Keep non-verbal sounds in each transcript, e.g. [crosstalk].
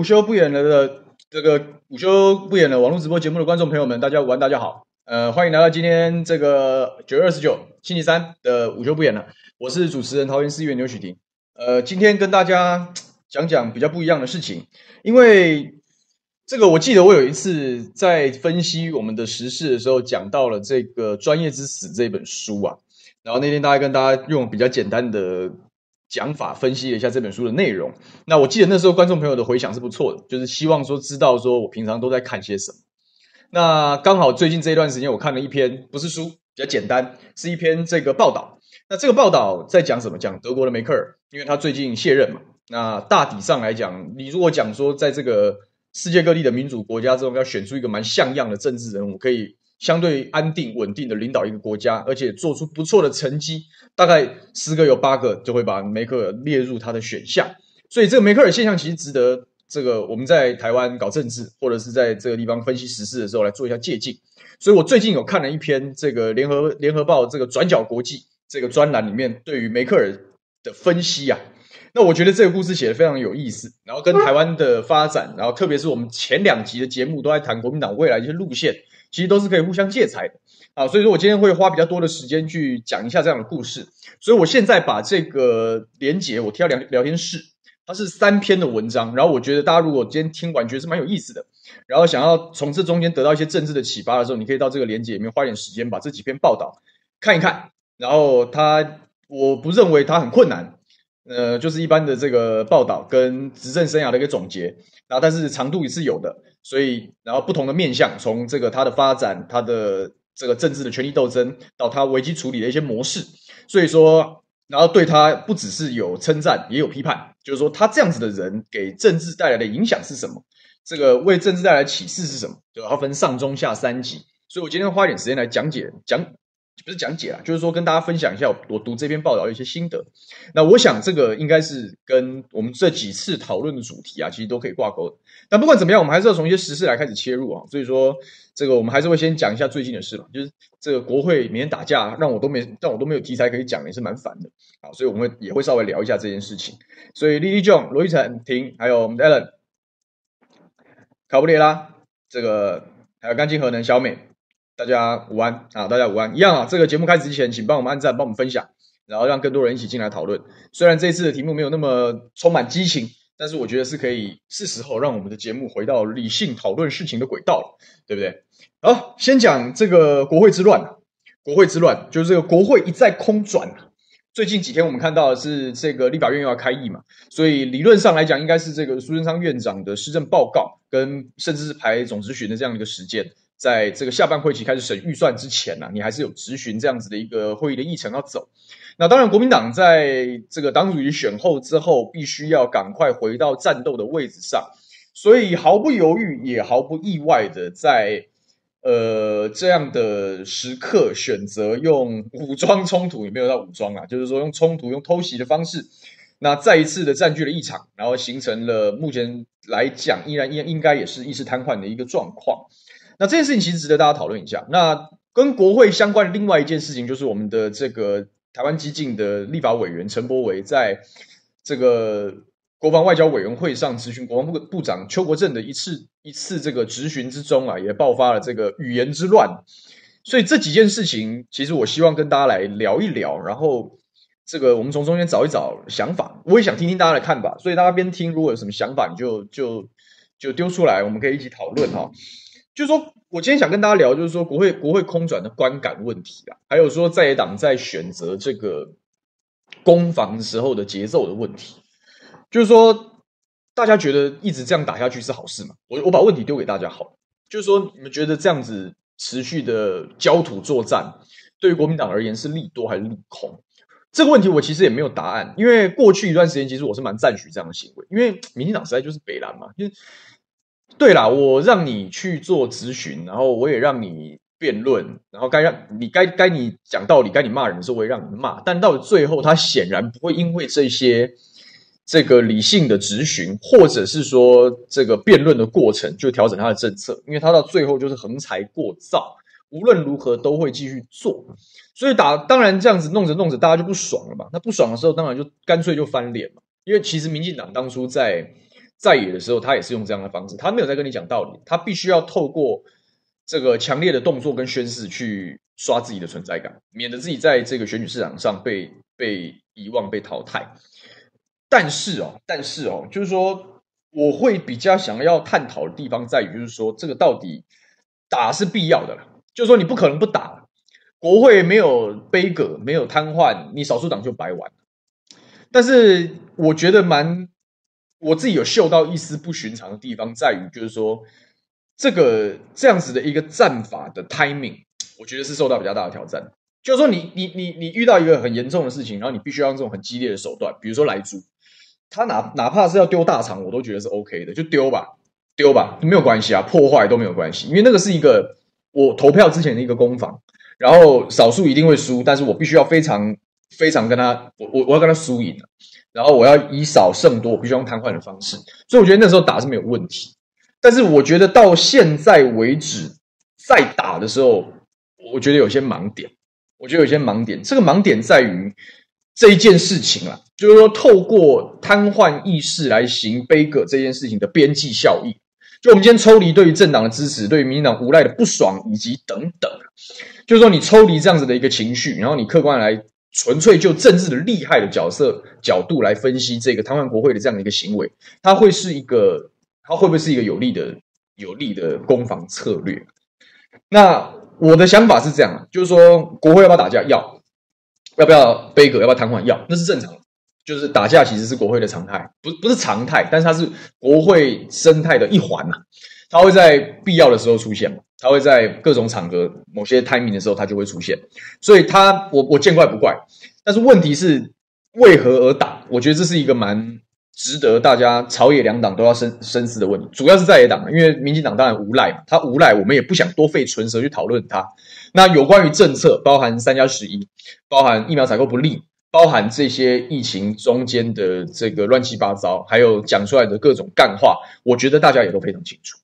午休不演了的这个午休不演了网络直播节目的观众朋友们，大家午安，大家好，呃，欢迎来到今天这个九月二十九星期三的午休不演了，我是主持人桃园市议员牛煦庭，呃，今天跟大家讲讲比较不一样的事情，因为这个我记得我有一次在分析我们的时事的时候，讲到了这个《专业之死》这本书啊，然后那天大概跟大家用比较简单的。讲法分析了一下这本书的内容，那我记得那时候观众朋友的回响是不错的，就是希望说知道说我平常都在看些什么。那刚好最近这一段时间我看了一篇，不是书，比较简单，是一篇这个报道。那这个报道在讲什么？讲德国的梅克尔，因为他最近卸任嘛。那大体上来讲，你如果讲说在这个世界各地的民主国家中要选出一个蛮像样的政治人物，可以。相对安定稳定的领导一个国家，而且做出不错的成绩，大概十个有八个就会把梅克尔列入他的选项。所以这个梅克尔现象其实值得这个我们在台湾搞政治或者是在这个地方分析时事的时候来做一下借鉴。所以我最近有看了一篇这个联合联合报这个转角国际这个专栏里面对于梅克尔的分析啊，那我觉得这个故事写得非常有意思，然后跟台湾的发展，然后特别是我们前两集的节目都在谈国民党未来一些路线。其实都是可以互相借材的啊，所以说我今天会花比较多的时间去讲一下这样的故事。所以我现在把这个连结我贴到聊聊天室，它是三篇的文章。然后我觉得大家如果今天听完觉得是蛮有意思的，然后想要从这中间得到一些政治的启发的时候，你可以到这个连接里面花点时间把这几篇报道看一看。然后它我不认为它很困难，呃，就是一般的这个报道跟执政生涯的一个总结。然后但是长度也是有的。所以，然后不同的面向，从这个他的发展，他的这个政治的权力斗争，到他危机处理的一些模式，所以说，然后对他不只是有称赞，也有批判，就是说他这样子的人给政治带来的影响是什么？这个为政治带来启示是什么？就要分上中下三级，所以我今天花一点时间来讲解讲。不是讲解啊，就是说跟大家分享一下我读这篇报道的一些心得。那我想这个应该是跟我们这几次讨论的主题啊，其实都可以挂钩的。但不管怎么样，我们还是要从一些时事来开始切入啊。所以说，这个我们还是会先讲一下最近的事嘛，就是这个国会每天打架，让我都没让我都没有题材可以讲，也是蛮烦的啊。所以我们会也会稍微聊一下这件事情。所以莉莉 John、罗玉成、婷，还有我们的 Allen、卡布列拉，这个还有干净核能小美。大家午安啊！大家午安，一样啊。这个节目开始之前，请帮我们按赞，帮我们分享，然后让更多人一起进来讨论。虽然这次的题目没有那么充满激情，但是我觉得是可以是时候让我们的节目回到理性讨论事情的轨道了，对不对？好，先讲这个国会之乱。国会之乱就是这个国会一再空转。最近几天我们看到的是这个立法院又要开议嘛，所以理论上来讲，应该是这个苏贞昌院长的施政报告跟甚至是排总质询的这样一个时间。在这个下半会期开始审预算之前呢、你还是有质询这样子的一个会议的议程要走。那当然，国民党在这个党主席选后之后，必须要赶快回到战斗的位置上，所以毫不犹豫也毫不意外的在呃这样的时刻选择用武装冲突，也没有到武装啊，就是说用冲突、用偷袭的方式，那再一次的占据了议场，然后形成了目前来讲依然应应该也是意识瘫痪的一个状况。那这件事情其实值得大家讨论一下。那跟国会相关的另外一件事情，就是我们的这个台湾基进的立法委员陈柏惟，在这个国防外交委员会上质询国防部部长邱国正的一次一次这个质询之中啊，也爆发了这个语言之乱。所以这几件事情，其实我希望跟大家来聊一聊，然后这个我们从中间找一找想法。我也想听听大家的看法，所以大家边听，如果有什么想法，你就就就丢出来，我们可以一起讨论哈。就是说，我今天想跟大家聊，就是说国会国会空转的观感问题啊，还有说在野党在选择这个攻防时候的节奏的问题。就是说，大家觉得一直这样打下去是好事吗？我我把问题丢给大家好，就是说你们觉得这样子持续的焦土作战，对于国民党而言是利多还是利空？这个问题我其实也没有答案，因为过去一段时间其实我是蛮赞许这样的行为，因为民进党实在就是北蓝嘛，因为。对啦，我让你去做咨询，然后我也让你辩论，然后该让你该该你讲道理，该你骂人的时候，我也让你骂。但到最后，他显然不会因为这些这个理性的咨询，或者是说这个辩论的过程，就调整他的政策，因为他到最后就是横财过造，无论如何都会继续做。所以打当然这样子弄着弄着，大家就不爽了嘛。那不爽的时候，当然就干脆就翻脸嘛。因为其实民进党当初在。在野的时候，他也是用这样的方式，他没有在跟你讲道理，他必须要透过这个强烈的动作跟宣誓去刷自己的存在感，免得自己在这个选举市场上被被遗忘、被淘汰。但是哦，但是哦，就是说，我会比较想要探讨的地方在于，就是说，这个到底打是必要的了，就是说，你不可能不打，国会没有杯葛，没有瘫痪，你少数党就白玩。但是我觉得蛮，我自己有嗅到一丝不寻常的地方，在于就是说，这个这样子的一个战法的 timing，我觉得是受到比较大的挑战。就是说你，你你你遇到一个很严重的事情，然后你必须要用这种很激烈的手段，比如说来猪，他哪哪怕是要丢大厂，我都觉得是 OK 的，就丢吧，丢吧，没有关系啊，破坏都没有关系，因为那个是一个我投票之前的一个攻防，然后少数一定会输，但是我必须要非常。非常跟他，我我我要跟他输赢，然后我要以少胜多，我必须用瘫痪的方式，所以我觉得那时候打是没有问题。但是我觉得到现在为止，再打的时候，我觉得有些盲点。我觉得有些盲点，这个盲点在于这一件事情啊，就是说透过瘫痪议事来行悲歌这件事情的边际效益。就我们今天抽离对于政党的支持，对于民进党无赖的不爽，以及等等，就是说你抽离这样子的一个情绪，然后你客观来。纯粹就政治的厉害的角色角度来分析这个瘫痪国会的这样的一个行为，它会是一个，它会不会是一个有利的、有利的攻防策略？那我的想法是这样，就是说国会要不要打架？要，要不要杯葛？要不要瘫痪？要，那是正常的，就是打架其实是国会的常态，不不是常态，但是它是国会生态的一环呐，它会在必要的时候出现嘛。他会在各种场合、某些 timing 的时候，他就会出现。所以他，我我见怪不怪。但是问题是，为何而打？我觉得这是一个蛮值得大家朝野两党都要深深思的问题。主要是在野党，因为民进党当然无赖嘛，他无赖，我们也不想多费唇舌去讨论他。那有关于政策，包含三加十一，包含疫苗采购不力，包含这些疫情中间的这个乱七八糟，还有讲出来的各种干话，我觉得大家也都非常清楚。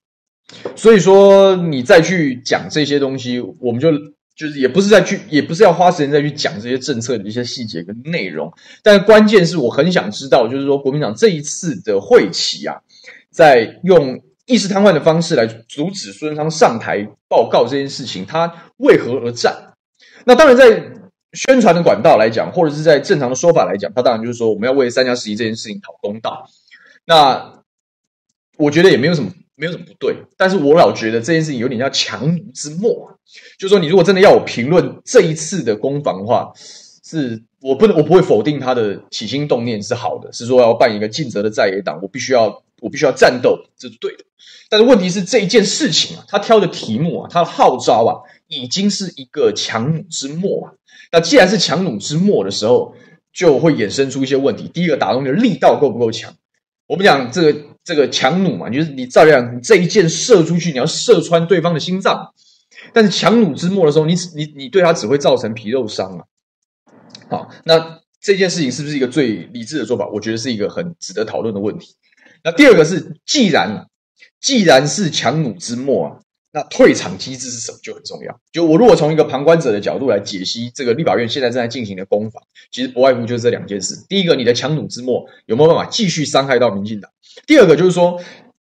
所以说，你再去讲这些东西，我们就就是也不是再去，也不是要花时间再去讲这些政策的一些细节跟内容。但关键是我很想知道，就是说国民党这一次的会期啊，在用意识瘫痪的方式来阻止苏贞昌上台报告这件事情，他为何而战？那当然，在宣传的管道来讲，或者是在正常的说法来讲，他当然就是说我们要为三加十一这件事情讨公道。那我觉得也没有什么。没有什么不对，但是我老觉得这件事情有点叫强弩之末啊。就是说，你如果真的要我评论这一次的攻防的话，是我不能，我不会否定他的起心动念是好的，是说要办一个尽责的在野党，我必须要，我必须要战斗，这是对的。但是问题是这一件事情啊，他挑的题目啊，他的号召啊，已经是一个强弩之末啊。那既然是强弩之末的时候，就会衍生出一些问题。第一个，打中的力道够不够强？我们讲这个。这个强弩嘛，就是你照样你这一箭射出去，你要射穿对方的心脏。但是强弩之末的时候，你你你对他只会造成皮肉伤啊。好，那这件事情是不是一个最理智的做法？我觉得是一个很值得讨论的问题。那第二个是，既然既然是强弩之末啊，那退场机制是什么就很重要。就我如果从一个旁观者的角度来解析这个立法院现在正在进行的攻防，其实不外乎就是这两件事。第一个，你的强弩之末有没有办法继续伤害到民进党？第二个就是说，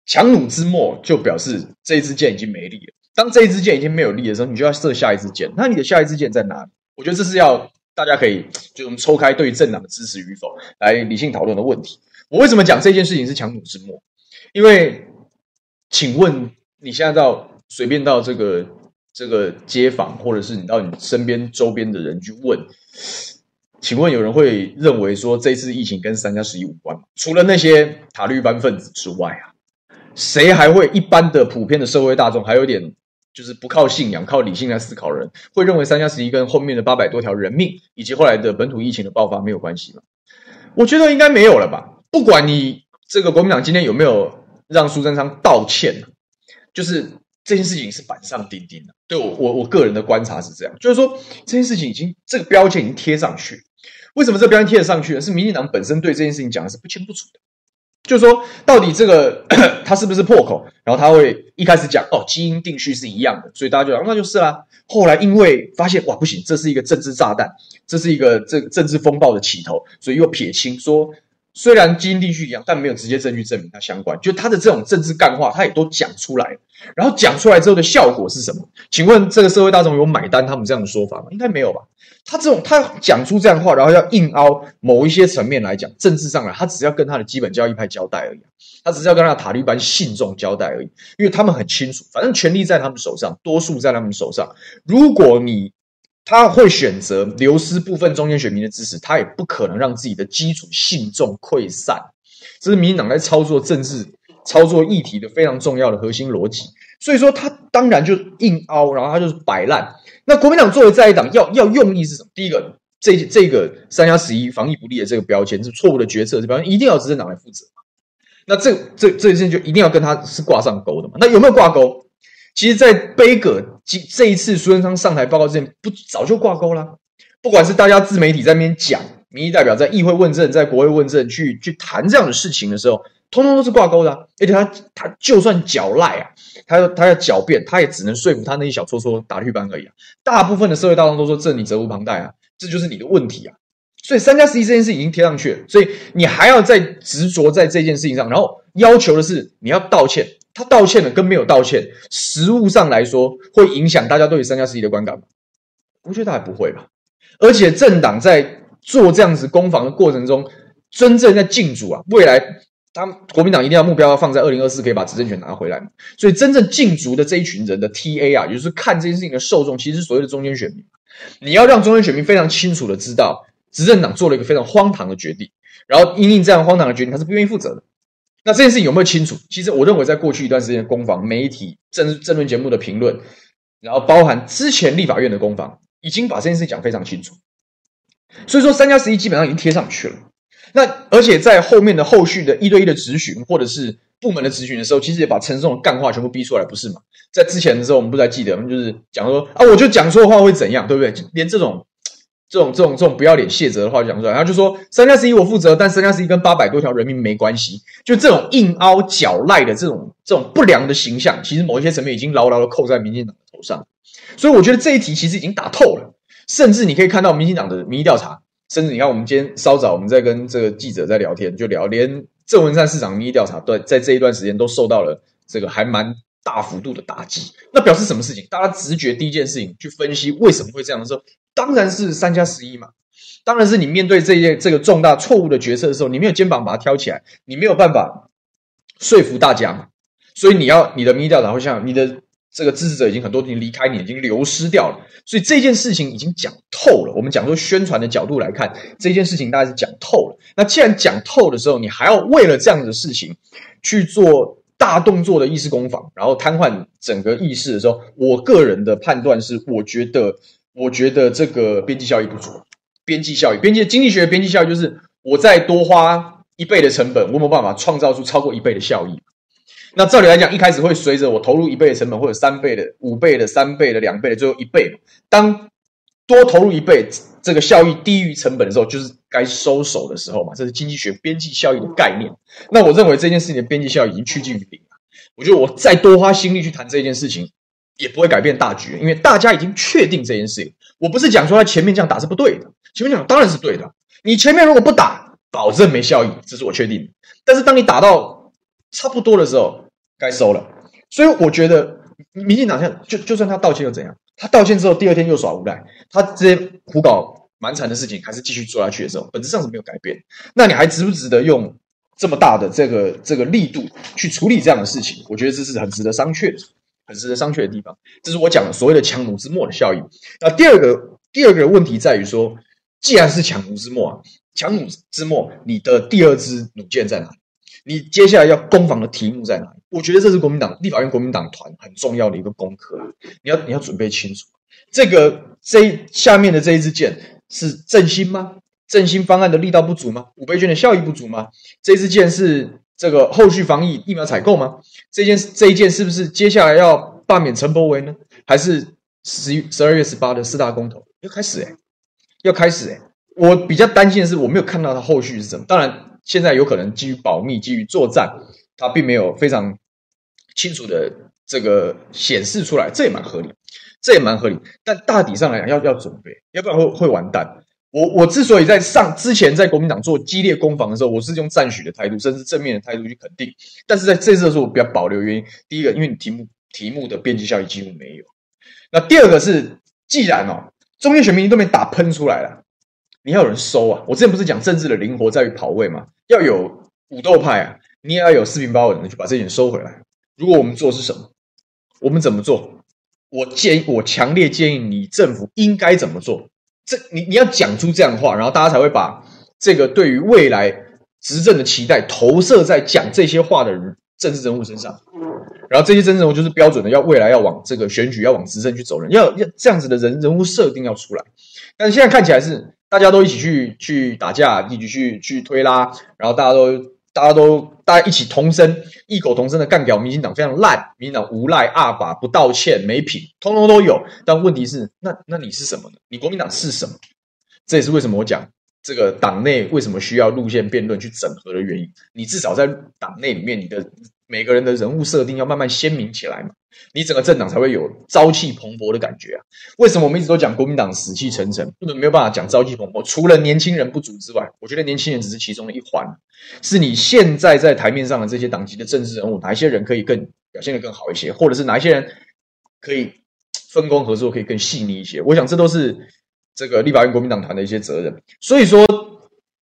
强弩之末就表示这一支箭已经没力了。当这一支箭已经没有力的时候，你就要射下一支箭。那你的下一支箭在哪里？我觉得这是要大家可以就我们抽开对政党的支持与否来理性讨论的问题。我为什么讲这件事情是强弩之末？因为，请问你现在到随便到这个这个街坊，或者是你到你身边周边的人去问。请问有人会认为说这次疫情跟三加十一无关吗？除了那些塔绿班分子之外啊，谁还会一般的普遍的社会大众还有点就是不靠信仰、靠理性来思考人，会认为三加十一跟后面的八百多条人命以及后来的本土疫情的爆发没有关系吗？我觉得应该没有了吧。不管你这个国民党今天有没有让苏贞昌道歉，就是。这件事情是板上钉钉的，对我我我个人的观察是这样，就是说这件事情已经这个标签已经贴上去。为什么这个标签贴得上去呢？是民进党本身对这件事情讲的是不清不楚的，就是说到底这个 [clears throat] 它是不是破口，然后他会一开始讲哦基因定序是一样的，所以大家就讲那就是啦。后来因为发现哇不行，这是一个政治炸弹，这是一个这政治风暴的起头，所以又撇清说虽然基因地区一样，但没有直接证据证明它相关。就他的这种政治干话，他也都讲出来。然后讲出来之后的效果是什么？请问这个社会大众有买单他们这样的说法吗？应该没有吧。他这种他讲出这样的话，然后要硬凹某一些层面来讲，政治上来，他只要跟他的基本教义派交代而已。他只是要跟他的塔利班信众交代而已，因为他们很清楚，反正权力在他们手上，多数在他们手上。如果你他会选择流失部分中间选民的支持，他也不可能让自己的基础信众溃散。这是民进党在操作政治、操作议题的非常重要的核心逻辑。所以说，他当然就硬凹，然后他就是摆烂。那国民党作为在野党，要要用意是什么？第一个，这这个三加十一防疫不力的这个标签是错误的决策，这标签一定要执政党来负责。那这这这件事就一定要跟他是挂上钩的嘛？那有没有挂钩？其实，在杯葛这这一次苏贞昌上台报告之前，不早就挂钩了。不管是大家自媒体在那边讲，民意代表在议会问政，在国会问政，去去谈这样的事情的时候，通通都是挂钩的。而且他他就算狡赖啊，他他要狡辩，他也只能说服他那一小撮撮打绿班而已啊。大部分的社会大众都说，这你责无旁贷啊，这就是你的问题啊。所以三加十一这件事已经贴上去了，所以你还要再执着在这件事情上，然后要求的是你要道歉。他道歉了，跟没有道歉，实务上来说会影响大家对于三加十一的观感吗？我觉得还不会吧。而且政党在做这样子攻防的过程中，真正在竞逐啊，未来他国民党一定要目标要放在二零二四可以把执政权拿回来。所以真正竞逐的这一群人的 TA 啊，也就是看这件事情的受众，其实是所谓的中间选民。你要让中间选民非常清楚的知道，执政党做了一个非常荒唐的决定，然后因应这样荒唐的决定，他是不愿意负责的。那这件事有没有清楚？其实我认为，在过去一段时间的攻防、媒体、政政论节目的评论，然后包含之前立法院的攻防，已经把这件事讲非常清楚。所以说，三加十一基本上已经贴上去了。那而且在后面的后续的一对一的质询，或者是部门的质询的时候，其实也把陈松的干话全部逼出来，不是吗？在之前的时候，我们不太记得，就是讲说啊，我就讲错话会怎样，对不对？连这种。这种这种这种不要脸卸责的话讲出来，然后就说三加十一我负责，但三加十一跟八百多条人命没关系。就这种硬凹脚赖的这种这种不良的形象，其实某一些层面已经牢牢的扣在民进党的头上。所以我觉得这一题其实已经打透了，甚至你可以看到民进党的民意调查，甚至你看我们今天稍早我们在跟这个记者在聊天，就聊连郑文灿市长民意调查，对，在这一段时间都受到了这个还蛮大幅度的打击。那表示什么事情？大家直觉第一件事情去分析为什么会这样的时候。当然是三加十一嘛，当然是你面对这些这个重大错误的决策的时候，你没有肩膀把它挑起来，你没有办法说服大家嘛，所以你要你的民意调查会像你的这个支持者已经很多已经离开你，已经流失掉了，所以这件事情已经讲透了。我们讲说宣传的角度来看，这件事情大概是讲透了。那既然讲透的时候，你还要为了这样的事情去做大动作的意识攻防，然后瘫痪整个意识的时候，我个人的判断是，我觉得。我觉得这个边际效益不足。边际效益，边际经济学的边际效益就是我再多花一倍的成本，我有没有办法创造出超过一倍的效益？那照理来讲，一开始会随着我投入一倍的成本，会有三倍的、五倍的、三倍的、两倍的，最后一倍。当多投入一倍，这个效益低于成本的时候，就是该收手的时候嘛。这是经济学边际效益的概念。那我认为这件事情的边际效益已经趋近于零了。我觉得我再多花心力去谈这件事情。也不会改变大局，因为大家已经确定这件事情。我不是讲说他前面这样打是不对的，前面讲当然是对的。你前面如果不打，保证没效益，这是我确定。但是当你打到差不多的时候，该收了。所以我觉得民进党现在就就算他道歉又怎样？他道歉之后第二天又耍无赖，他这些胡搞蛮缠的事情还是继续做下去的时候，本质上是没有改变。那你还值不值得用这么大的这个这个力度去处理这样的事情？我觉得这是很值得商榷的。很值得商榷的地方，这是我讲的所谓的强弩之末的效应。那第二个第二个问题在于说，既然是强弩之末啊，强弩之末，你的第二支弩箭在哪里？你接下来要攻防的题目在哪里？我觉得这是国民党立法院国民党团很重要的一个功课，你要你要准备清楚，这个这下面的这一支箭是振兴吗？振兴方案的力道不足吗？五倍券的效益不足吗？这支箭是？这个后续防疫疫苗采购吗？这件这一件是不是接下来要罢免陈柏惟呢？还是十一十二月十八的四大公投要开始诶？要开始诶？我比较担心的是，我没有看到它后续是什么。当然，现在有可能基于保密、基于作战，它并没有非常清楚的这个显示出来，这也蛮合理，这也蛮合理。但大体上来讲，要要准备，要不然会会完蛋。我我之所以在上之前在国民党做激烈攻防的时候，我是用赞许的态度，甚至正面的态度去肯定。但是在这次的时候，我比较保留原因，第一个，因为你题目题目的边际效益几乎没有。那第二个是，既然哦，中间选民都没打喷出来了，你要有人收啊。我之前不是讲政治的灵活在于跑位嘛？要有武斗派啊，你也要有四平八稳的去把这点收回来。如果我们做是什么？我们怎么做？我建议，我强烈建议你政府应该怎么做？这你你要讲出这样的话，然后大家才会把这个对于未来执政的期待投射在讲这些话的人政治人物身上，然后这些政治人物就是标准的要未来要往这个选举要往执政去走人，要要这样子的人人物设定要出来。但是现在看起来是大家都一起去去打架，一起去去推拉，然后大家都。大家都大家一起同声异口同声的干掉民进党非常烂，民进党无赖、二把、不道歉、没品，通通都有。但问题是，那那你是什么呢？你国民党是什么？这也是为什么我讲这个党内为什么需要路线辩论去整合的原因。你至少在党内里面，你的。每个人的人物设定要慢慢鲜明起来嘛，你整个政党才会有朝气蓬勃的感觉啊。为什么我们一直都讲国民党死气沉沉，根本没有办法讲朝气蓬勃？除了年轻人不足之外，我觉得年轻人只是其中的一环。是你现在在台面上的这些党籍的政治人物，哪一些人可以更表现得更好一些，或者是哪一些人可以分工合作，可以更细腻一些？我想这都是这个立法院国民党团的一些责任。所以说，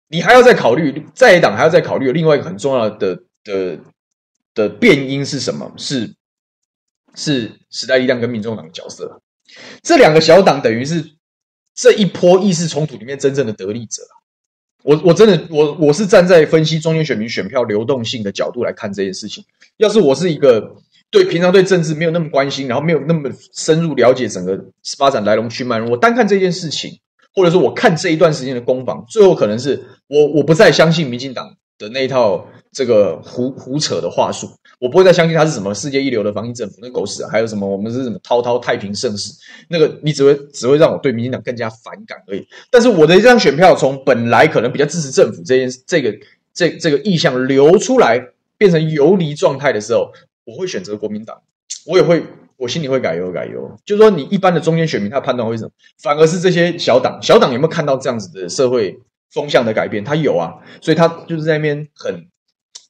你还要再考虑在野党还要再考虑另外一个很重要的的。的变因是什么？是是时代力量跟民众党的角色，这两个小党等于是这一波意识冲突里面真正的得利者。我我真的我我是站在分析中间选民选票流动性的角度来看这件事情。要是我是一个对平常对政治没有那么关心，然后没有那么深入了解整个发展来龙去脉，我单看这件事情，或者说我看这一段时间的攻防，最后可能是我我不再相信民进党的那一套。这个胡胡扯的话术，我不会再相信他是什么世界一流的防疫政府，那狗屎啊！还有什么我们是什么滔滔太平盛世，那个你只会只会让我对民进党更加反感而已。但是我的这张选票从本来可能比较支持政府这件这个这这个意向流出来，变成游离状态的时候，我会选择国民党。我也会，我心里会改优改优。就是说，你一般的中间选民他判断会什么？反而是这些小党，小党有没有看到这样子的社会风向的改变？他有啊，所以他就是在那边很。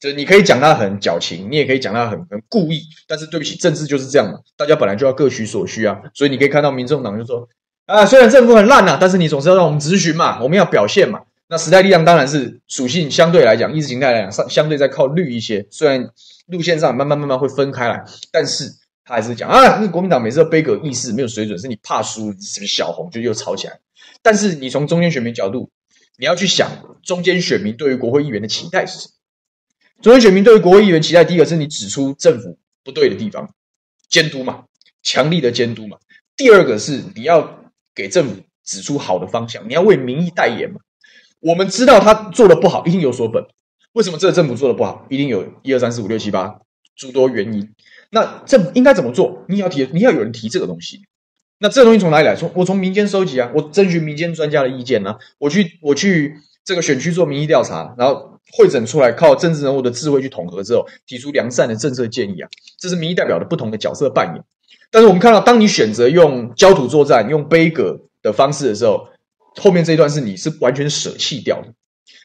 就是你可以讲他很矫情，你也可以讲他很很故意，但是对不起，政治就是这样嘛，大家本来就要各取所需啊。所以你可以看到民众党就说啊，虽然政府很烂呐、但是你总是要让我们质询嘛，我们要表现嘛。那时代力量当然是属性相对来讲，意识形态来讲相相对在靠绿一些，虽然路线上慢慢慢慢会分开来，但是他还是讲啊，那国民党每次都杯葛议事没有水准，是你怕输，是不是小红就又吵起来。但是你从中间选民角度，你要去想中间选民对于国会议员的期待是什么？中间选民对于国会议员期待，第一个是你指出政府不对的地方，监督嘛，强力的监督嘛。第二个是你要给政府指出好的方向，你要为民意代言嘛。我们知道他做的不好，一定有所本。为什么这个政府做的不好？一定有一二三四五六七八诸多原因。那政应该怎么做？你要提，你要有人提这个东西。那这个东西从哪里来？从我从民间收集啊，我征询民间专家的意见啊，我去我去这个选区做民意调查，然后。会诊出来，靠政治人物的智慧去统合之后，提出良善的政策建议啊，这是民意代表的不同的角色扮演。但是我们看到，当你选择用焦土作战、用悲歌的方式的时候，后面这一段是你是完全舍弃掉的。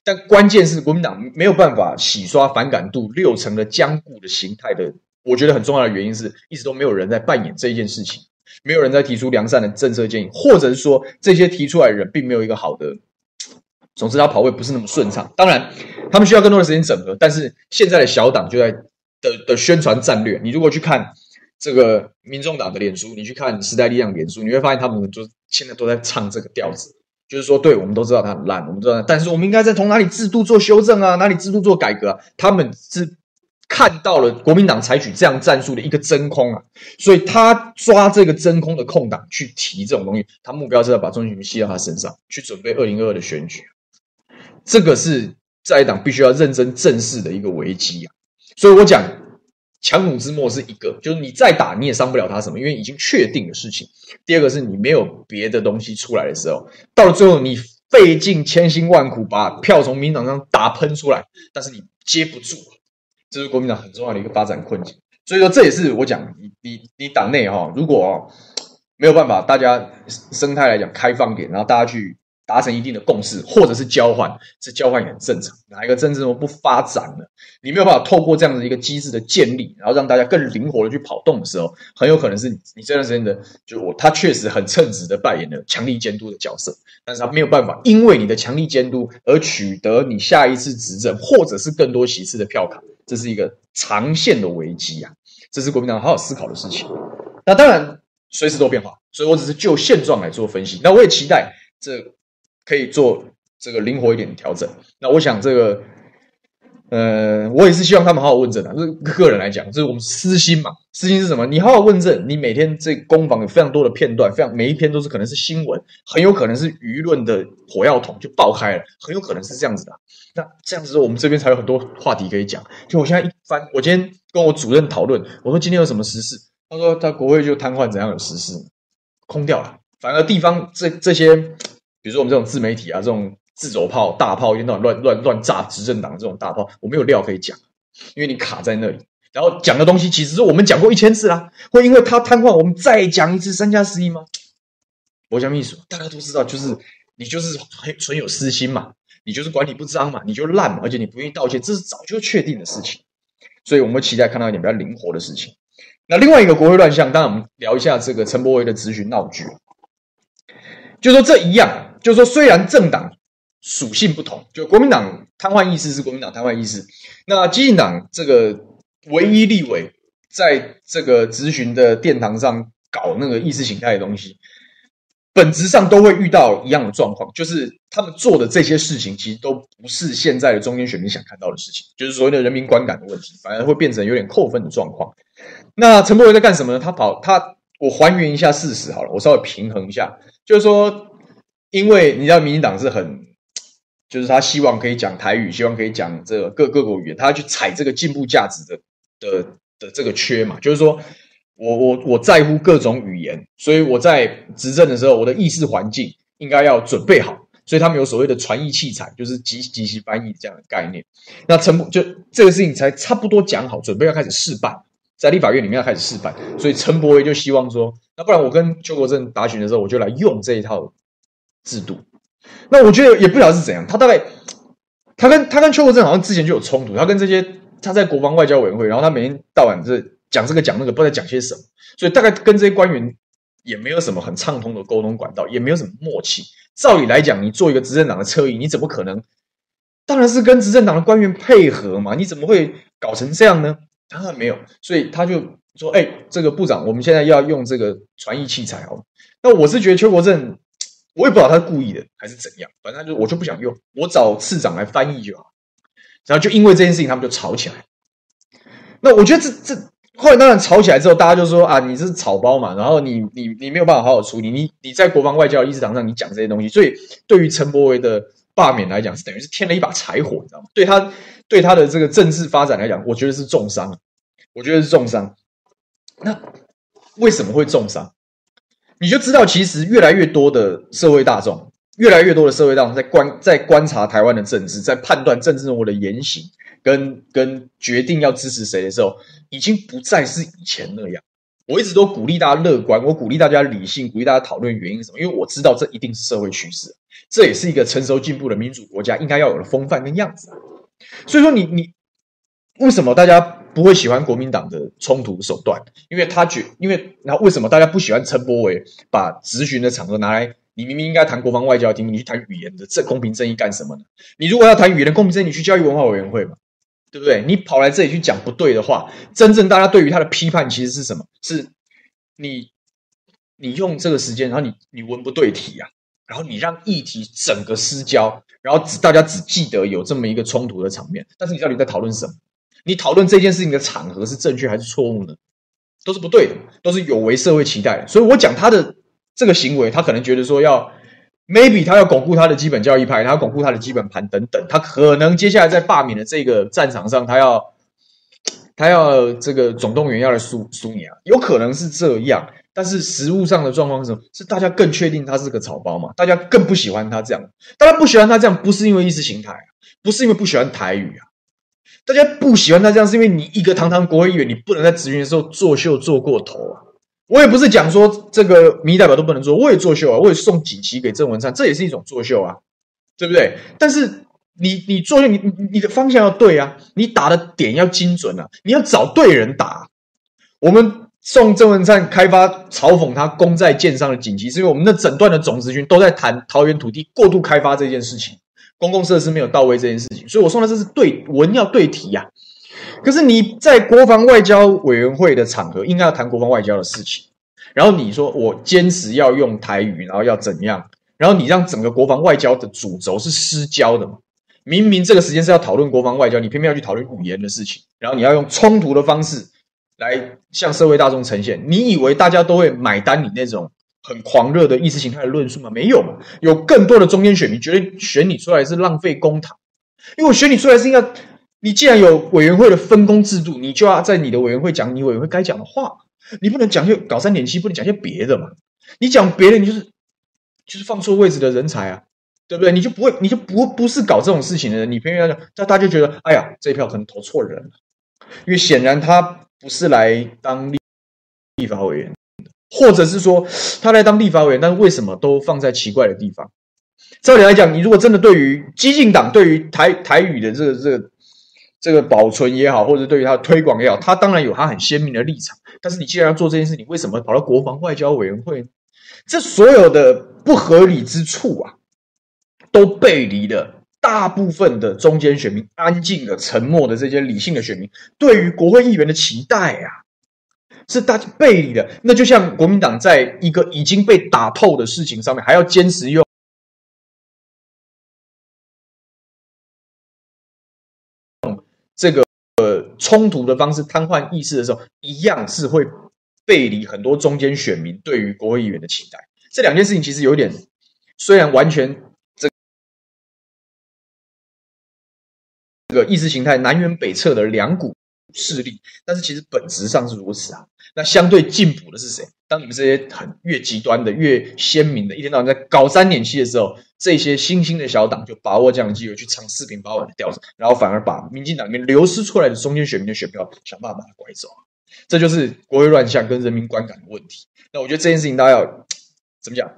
但关键是国民党没有办法洗刷反感度六成的僵固的形态的，我觉得很重要的原因是一直都没有人在扮演这一件事情，没有人在提出良善的政策建议，或者是说这些提出来的人并没有一个好的。总之，他跑位不是那么顺畅。当然，他们需要更多的时间整合。但是，现在的小党就在的的宣传战略，你如果去看这个民众党的脸书，你去看时代力量脸书，你会发现他们就现在都在唱这个调子，就是说，对，我们都知道他很烂，我们知道，但是我们应该在从哪里制度做修正啊，哪里制度做改革？他们是看到了国民党采取这样战术的一个真空啊，所以他抓这个真空的空档去提这种东西，他目标是要把中选民吸到他身上去，准备二零二二的选举。这个是在党必须要认真正视的一个危机啊！所以我讲强弩之末是一个，就是你再打你也伤不了他什么，因为已经确定的事情。第二个是你没有别的东西出来的时候，到了最后你费尽千辛万苦把票从民党上打喷出来，但是你接不住，这是国民党很重要的一个发展困境。所以说这也是我讲你你你党内哈，如果没有办法大家生态来讲开放点，然后大家去。达成一定的共识，或者是交换，这交换也很正常。哪一个政治不发展了？你没有办法透过这样的一个机制的建立，然后让大家更灵活的去跑动的时候，很有可能是你你这段时间的，就我他确实很称职的扮演了强力监督的角色，但是他没有办法因为你的强力监督而取得你下一次执政或者是更多席次的票卡，这是一个长线的危机啊！这是国民党好好思考的事情。那当然随时都变化，所以我只是就现状来做分析。那我也期待这。可以做这个灵活一点的调整。那我想这个，呃，我也是希望他们好好问政啊。就是个人来讲，就是我们私心嘛。私心是什么？你好好问政，你每天这攻防有非常多的片段，非常每一篇都是可能是新闻，很有可能是舆论的火药桶就爆开了，很有可能是这样子的。那这样子，我们这边才有很多话题可以讲。就我现在一翻，我今天跟我主任讨论，我说今天有什么时事？他说他国会就瘫痪，怎样有时事？空掉了。反而地方这这些。比如说我们这种自媒体啊，这种自走炮、大炮，一天到晚乱乱乱炸执政党这种大炮，我没有料可以讲，因为你卡在那里。然后讲的东西其实是我们讲过一千次啦，会因为他瘫痪，我们再讲一次三加十一吗？我讲秘书，大家都知道，就是你就是很存有私心嘛，你就是管理不彰嘛，你就烂嘛，而且你不愿意道歉，这是早就确定的事情。所以我们期待看到一点比较灵活的事情。那另外一个国会乱象，当然我们聊一下这个陈柏惟的质询闹剧，就说这一样。就是说，虽然政党属性不同，就国民党瘫痪议事是国民党瘫痪议事，那基进党这个唯一立委在这个咨询的殿堂上搞那个意识形态的东西，本质上都会遇到一样的状况，就是他们做的这些事情其实都不是现在的中间选民想看到的事情，就是所谓的人民观感的问题，反而会变成有点扣分的状况。那陈柏惟在干什么呢？他跑他，我还原一下事实好了，我稍微平衡一下，就是说。因为你知道，民进党是很，就是他希望可以讲台语，希望可以讲这个各各国语言，他要去踩这个进步价值的的的这个缺嘛。就是说我我我在乎各种语言，所以我在执政的时候，我的议事环境应该要准备好。所以他们有所谓的传译器材，就是即即席翻译这样的概念。那陈就这个事情才差不多讲好，准备要开始试办，在立法院里面要开始试办。所以陈柏威就希望说，那不然我跟邱国正答询的时候，我就来用这一套。制度，那我觉得也不晓得是怎样。他大概，他跟他跟邱国正好像之前就有冲突。他跟这些他在国防外交委员会，然后他每天到晚这讲这个讲那个，不知道讲些什么。所以大概跟这些官员也没有什么很畅通的沟通管道，也没有什么默契。照理来讲，你做一个执政党的侧翼，你怎么可能？当然是跟执政党的官员配合嘛。你怎么会搞成这样呢？当然没有。所以他就说：“哎，这个部长，我们现在要用这个传译器材哦。”那我是觉得邱国正。我也不知道他是故意的还是怎样，反正他就我就不想用，我找次长来翻译就好。然后就因为这件事情，他们就吵起来。那我觉得这这后来当然吵起来之后，大家就说啊，你这是草包嘛，然后你你你没有办法好好处理，你你在国防外交议事堂上你讲这些东西，所以对于陈柏惟的罢免来讲，是等于是添了一把柴火，你知道吗？对他对他的这个政治发展来讲，我觉得是重伤，我觉得是重伤。那为什么会重伤？你就知道，其实越来越多的社会大众，越来越多的社会大众在观在观察台湾的政治，在判断政治人物的言行，跟跟决定要支持谁的时候，已经不再是以前那样。我一直都鼓励大家乐观，我鼓励大家理性，鼓励大家讨论原因是什么，因为我知道这一定是社会趋势，这也是一个成熟进步的民主国家应该要有的风范跟样子。所以说，你你为什么大家？不会喜欢国民党的冲突手段，因为他觉，因为那为什么大家不喜欢陈柏惟把质询的场合拿来？你明明应该谈国防外交的题目，你去谈语言的这公平正义干什么呢？你如果要谈语言的公平正义，你去教育文化委员会嘛，对不对？你跑来这里去讲不对的话，真正大家对于他的批判其实是什么？是你你用这个时间，然后你你文不对题啊，然后你让议题整个失焦，然后只大家只记得有这么一个冲突的场面，但是你到底在讨论什么？你讨论这件事情的场合是正确还是错误呢？都是不对的，都是有违社会期待。所以我讲他的这个行为，他可能觉得说要 maybe 他要巩固他的基本教义派，他要巩固他的基本盘等等，他可能接下来在罢免的这个战场上，他要他要这个总动员要来输输你啊，有可能是这样。但是实务上的状况是什么？是大家更确定他是个草包嘛？大家更不喜欢他这样，大家不喜欢他这样，不是因为意识形态，不是因为不喜欢台语啊。大家不喜欢他这样，是因为你一个堂堂国会议员，你不能在质询的时候作秀做过头啊！我也不是讲说这个民意代表都不能做，我也作秀啊，我也送锦旗给郑文灿，这也是一种作秀啊，对不对？但是你你作秀，你你的方向要对啊，你打的点要精准啊，你要找对人打。我们送郑文灿开发嘲讽他功在剑上的锦旗，是因为我们那整段的总职军都在谈桃园土地过度开发这件事情，公共设施没有到位这件事情，所以我送的这是对文要对题呀、啊。可是你在国防外交委员会的场合，应该要谈国防外交的事情。然后你说我坚持要用台语，然后要怎样？然后你让整个国防外交的主轴是失焦的嘛？明明这个时间是要讨论国防外交，你偏偏要去讨论语言的事情。然后你要用冲突的方式来向社会大众呈现。你以为大家都会买单你那种很狂热的意识形态的论述吗？没有嘛？有更多的中间选民觉得选你出来是浪费公帑，因为我选你出来是应该。你既然有委员会的分工制度，你就要在你的委员会讲你委员会该讲的话，你不能讲些搞三点七，不能讲些别的嘛？你讲别的，你就是就是放错位置的人才啊，对不对？你就不会，你就不不是搞这种事情的人，你偏偏要讲，那大家就觉得，哎呀，这一票可能投错人了，因为显然他不是来当立立法委员，或者是说他来当立法委员，但是为什么都放在奇怪的地方？照理来讲，你如果真的对于激进党对于台台语的这个这个。这个保存也好，或者对于他的推广也好，他当然有他很鲜明的立场。但是你既然要做这件事，你为什么跑到国防外交委员会？这所有的不合理之处啊，都背离了大部分的中间选民、安静的、沉默的这些理性的选民对于国会议员的期待啊，是大家背离的。那就像国民党在一个已经被打透的事情上面，还要坚持用。这个呃冲突的方式瘫痪议事的时候，一样是会背离很多中间选民对于国会议员的期待。这两件事情其实有点，虽然完全这这个意识形态南辕北辙的两股势力，但是其实本质上是如此啊。那相对进补的是谁？当你们这些很越极端的、越鲜明的，一天到晚在搞三点七的时候，这些新兴的小党就把握这样的机会去唱四平八稳的调子，然后反而把民进党里面流失出来的中间选民的选票想办法把它拐走。这就是国会乱象跟人民观感的问题。那我觉得这件事情大家要怎么讲？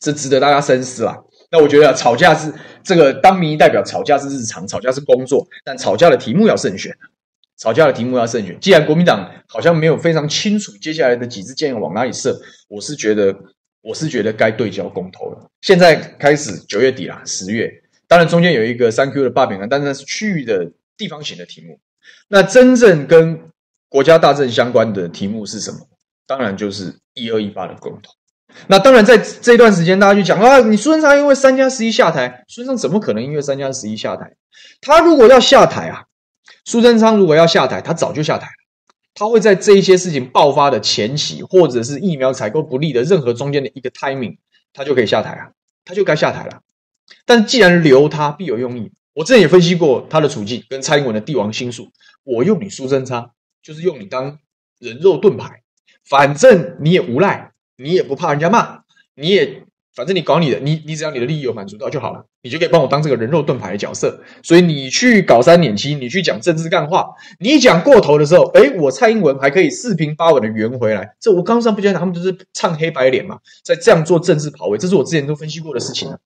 这值得大家深思啦。那我觉得吵架是这个当民意代表吵架是日常，吵架是工作，但吵架的题目要慎选。吵架的题目要慎选。既然国民党好像没有非常清楚接下来的几支箭往哪里射，我是觉得，我是觉得该对焦公投了。现在开始九月底啦，十月，当然中间有一个三 Q 的罢免案，但是那是区域的地方型的题目。那真正跟国家大政相关的题目是什么？当然就是一二一八的公投。那当然在这段时间，大家就讲啊，你苏贞昌因为三加十一下台，苏贞昌怎么可能因为三加十一下台？他如果要下台啊？苏贞昌如果要下台，他早就下台了。他会在这一些事情爆发的前期，或者是疫苗采购不利的任何中间的一个 timing，他就可以下台啊，他就该下台了。但既然留他，必有用意。我之前也分析过他的处境跟蔡英文的帝王心术。我用你苏贞昌，就是用你当人肉盾牌，反正你也无赖，你也不怕人家骂，你也。反正你搞你的，你你只要你的利益有满足到就好了，你就可以帮我当这个人肉盾牌的角色。所以你去搞三点七，你去讲政治干话，你讲过头的时候，诶，我蔡英文还可以四平八稳的圆回来。这我刚上不讲，他们都是唱黑白脸嘛，在这样做政治跑位，这是我之前都分析过的事情。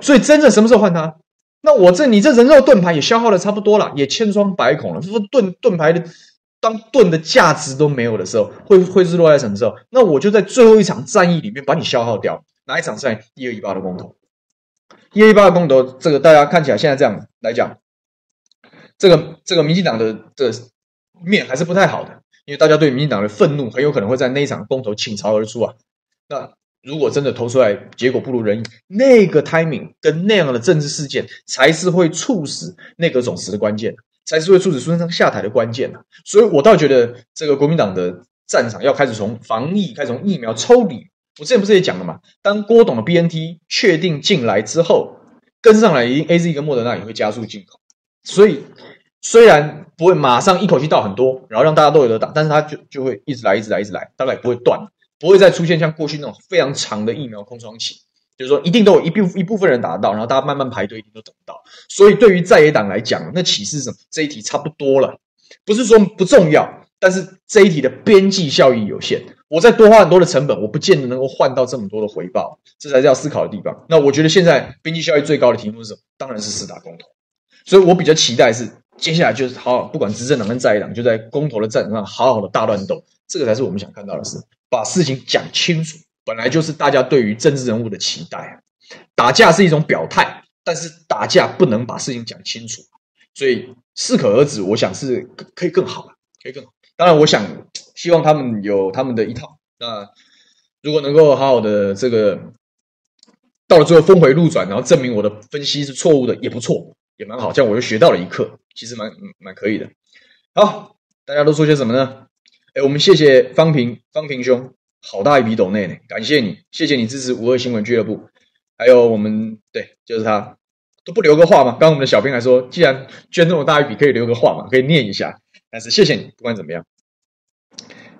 所以真正什么时候换他？那我这你这人肉盾牌也消耗的差不多了，也千疮百孔了。说盾盾牌的当盾的价值都没有的时候，会会是落在什么时候？那我就在最后一场战役里面把你消耗掉。哪一场赛？一二一八的公投，一二一八的公投，这个大家看起来现在这样来讲，这个这个民进党的的面还是不太好的，因为大家对民进党的愤怒很有可能会在那一场公投倾巢而出啊。那如果真的投出来结果不如人意，那个 timing 跟那样的政治事件才是会促使内阁总辞的关键，才是会促使苏贞昌下台的关键。所以我倒觉得这个国民党的战场要开始从防疫，开始从疫苗抽离。我之前不是也讲了嘛？当郭董的 BNT 确定进来之后，跟上来，一定 AZ 跟莫德纳也会加速进口。所以虽然不会马上一口气到很多，然后让大家都有得打，但是它就就会一直来，一直来，一直来，大概不会断，不会再出现像过去那种非常长的疫苗空窗期。就是说，一定都有一部一部分人打得到，然后大家慢慢排队，一定都等不到。所以对于在野党来讲，那启示什么？这一题差不多了，不是说不重要，但是这一题的边际效益有限，我再多花很多的成本，我不见得能够换到这么多的回报，这才是要思考的地方。那我觉得现在边际效益最高的题目是什么？当然是四大公投。所以我比较期待是接下来就是好，好，不管执政党跟在野党，就在公投的战场上好好的大乱斗，这个才是我们想看到的事，把事情讲清楚。本来就是大家对于政治人物的期待，打架是一种表态，但是打架不能把事情讲清楚，所以适可而止，我想是可以更好，可以更好。当然，我想希望他们有他们的一套。那如果能够好好的这个到了最后峰回路转，然后证明我的分析是错误的，也不错，也蛮好。这样我又学到了一课，其实蛮蛮可以的。好，大家都说些什么呢？哎，我们谢谢方平方平兄。好大一笔抖内呢，感谢你，谢谢你支持五二新闻俱乐部，还有我们对，就是他都不留个话嘛。刚刚我们的小编还说，既然捐这么大一笔，可以留个话嘛，可以念一下。但是谢谢你，不管怎么样，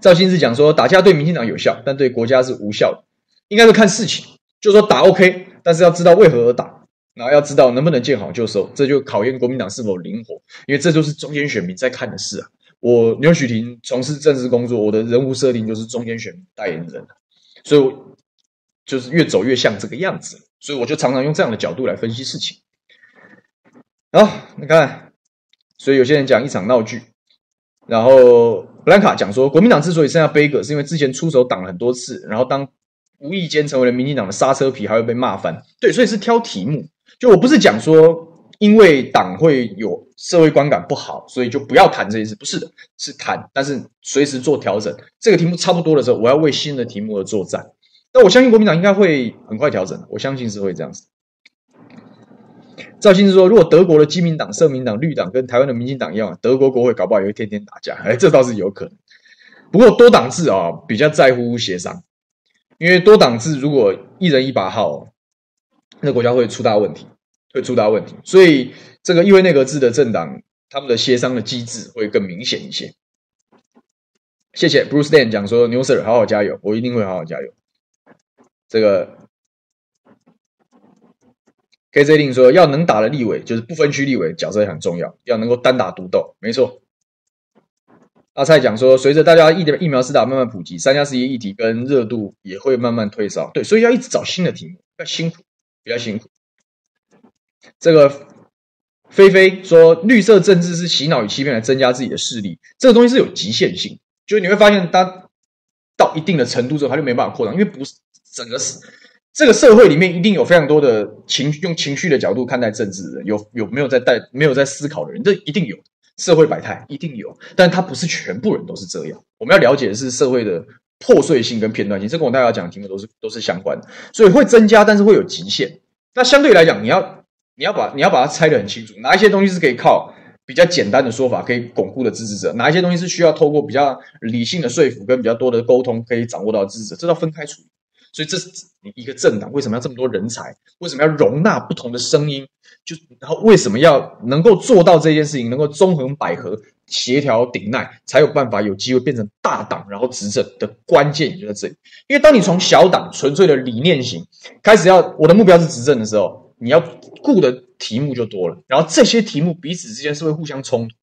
赵新志讲说，打架对民进党有效，但对国家是无效的，应该是看事情，就是说打 OK，但是要知道为何而打，然后要知道能不能见好就收，这就考验国民党是否灵活，因为这就是中间选民在看的事啊。我牛煦庭从事政治工作，我的人物设定就是中间选代言人，所以我就是越走越像这个样子，所以我就常常用这样的角度来分析事情。好，你看，所以有些人讲一场闹剧，然后兰卡讲说，国民党之所以剩下杯葛，是因为之前出手挡了很多次，然后当无意间成为了民进党的刹车皮，还会被骂翻。对，所以是挑题目，就我不是讲说。因为党会有社会观感不好，所以就不要谈这件事。不是的，是谈，但是随时做调整。这个题目差不多的时候，我要为新的题目而作战。那我相信国民党应该会很快调整，我相信是会这样子。赵先生说，如果德国的基民党、社民党、绿党跟台湾的民进党一样，德国国会搞不好也会天天打架。哎，这倒是有可能。不过多党制啊，比较在乎协商，因为多党制如果一人一把号，那国家会出大问题。会出大问题，所以这个议会内阁制的政党，他们的协商的机制会更明显一些。谢谢 Bruce Dan 讲说牛 Sir 好好加油，我一定会好好加油。这个 KJ 令说要能打的立委，就是不分区立委角色也很重要，要能够单打独斗，没错。阿蔡讲说，随着大家疫疫苗施打慢慢普及，三加十一议题跟热度也会慢慢退烧，对，所以要一直找新的题目，比较辛苦，比较辛苦。这个菲菲说，绿色政治是洗脑与欺骗来增加自己的势力，这个东西是有极限性，就是你会发现，它到一定的程度之后，它就没办法扩张，因为不是整个这个社会里面一定有非常多的情用情绪的角度看待政治的人，有有没有在带没有在思考的人，这一定有社会百态，一定有，但它不是全部人都是这样。我们要了解的是社会的破碎性跟片段性，这跟我大家讲的题目都是都是相关的，所以会增加，但是会有极限。那相对来讲，你要。你要把你要把它拆得很清楚，哪一些东西是可以靠比较简单的说法可以巩固的支持者，哪一些东西是需要透过比较理性的说服跟比较多的沟通可以掌握到支持者，这要分开处理。所以这是你一个政党为什么要这么多人才，为什么要容纳不同的声音，就然后为什么要能够做到这件事情，能够中横百合、协调顶耐，才有办法有机会变成大党然后执政的关键也就在这里。因为当你从小党纯粹的理念型开始要我的目标是执政的时候。你要顾的题目就多了，然后这些题目彼此之间是会互相冲突。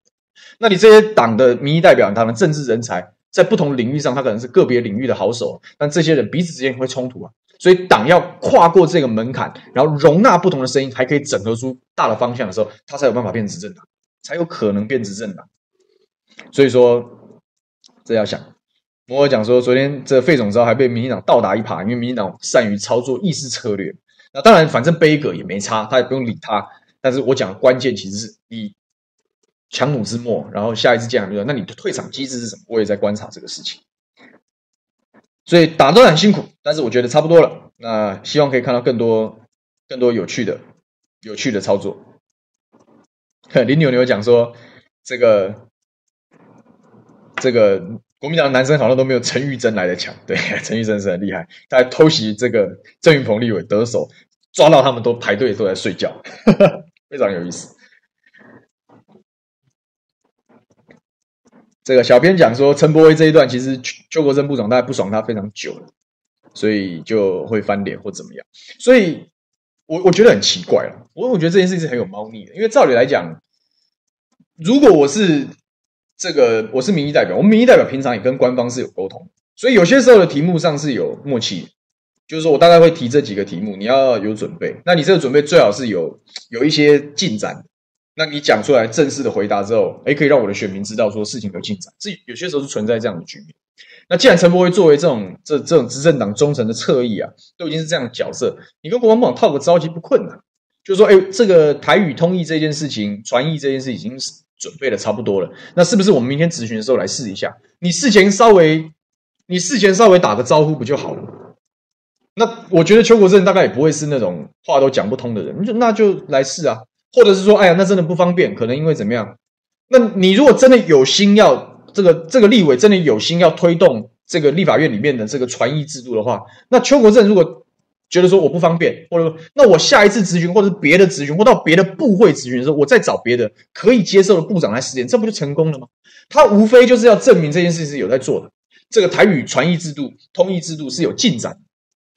那你这些党的民意代表，他们政治人才在不同领域上，他可能是个别领域的好手，但这些人彼此之间会冲突啊。所以党要跨过这个门槛，然后容纳不同的声音，还可以整合出大的方向的时候，他才有办法变执政党，才有可能变执政党。所以说，这要想。摩尔讲说，昨天这费总之后还被民进党倒打一耙，因为民进党善于操作意识策略。那当然，反正杯葛也没差，他也不用理他。但是我讲的关键其实是一强弩之末，然后下一次见面，那你的退场机制是什么？我也在观察这个事情。所以打都很辛苦，但是我觉得差不多了。那希望可以看到更多、更多有趣的、有趣的操作。[laughs] 林牛牛讲说，这个这个国民党的男生好像都没有陈玉珍来的强。对，[laughs] 陈玉珍是很厉害，他还偷袭这个郑云鹏立委得手。抓到他们都排队都在睡觉，呵呵，非常有意思。这个小编讲说，陈柏惟这一段其实邱国正部长大概不爽他非常久了，所以就会翻脸或怎么样。所以我我觉得很奇怪了，我我觉得这件事情是很有猫腻的，因为照理来讲，如果我是这个我是民意代表，我们民意代表平常也跟官方是有沟通，所以有些时候的题目上是有默契，就是说我大概会提这几个题目，你要有准备。那你这个准备最好是有有一些进展，那你讲出来正式的回答之后，诶，可以让我的选民知道说事情有进展。这有些时候是存在这样的局面。那既然陈柏惟作为这种这这种执政党忠诚的侧翼啊，都已经是这样的角色，你跟国防部套个招其实不困难。就是说，哎，这个台语通译这件事情，传译这件事已经准备的差不多了。那是不是我们明天质询的时候来试一下？你事前稍微，你事前稍微打个招呼不就好了？那我觉得邱国正大概也不会是那种话都讲不通的人，就那就来试啊。或者是说，哎呀，那真的不方便，可能因为怎么样？那你如果真的有心要这个这个立委真的有心要推动这个立法院里面的这个传译制度的话，那邱国正如果。觉得说我不方便，或者说那我下一次咨询，或者是别的咨询，或到别的部会咨询的时候，我再找别的可以接受的部长来实验，这不就成功了吗？他无非就是要证明这件事是有在做的，这个台语传译制度、通译制度是有进展，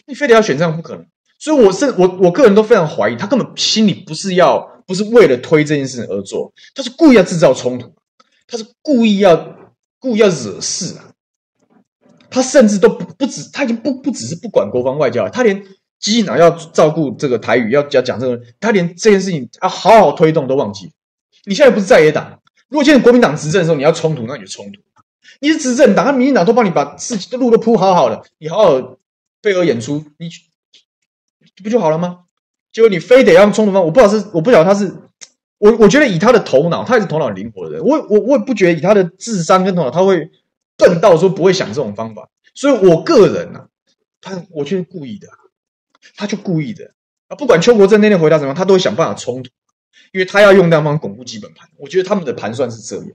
你非得要选这样不可能。所以我是我我个人都非常怀疑，他根本心里不是要不是为了推这件事情而做，他是故意要制造冲突，他是故意要故意要惹事啊，他甚至都不不止，他已经不不只是不管国防外交，他连。基进党要照顾这个台语，要要讲这个，他连这件事情要好好推动都忘记。你现在不是在野党，如果现在国民党执政的时候你要冲突，那你就冲突。你是执政党，那民进党都帮你把事情的路都铺好好的，你好好配合演出，你不就好了吗？结果你非得要用冲突方，我不知道是我不晓得他是我，我觉得以他的头脑，他也是头脑灵活的人，我我我也不觉得以他的智商跟头脑，他会笨到说不会想这种方法。所以我个人呢、啊，他我觉得故意的。他就故意的啊！不管邱国正那天回答怎么样，他都会想办法冲突，因为他要用那方巩固基本盘。我觉得他们的盘算是这样，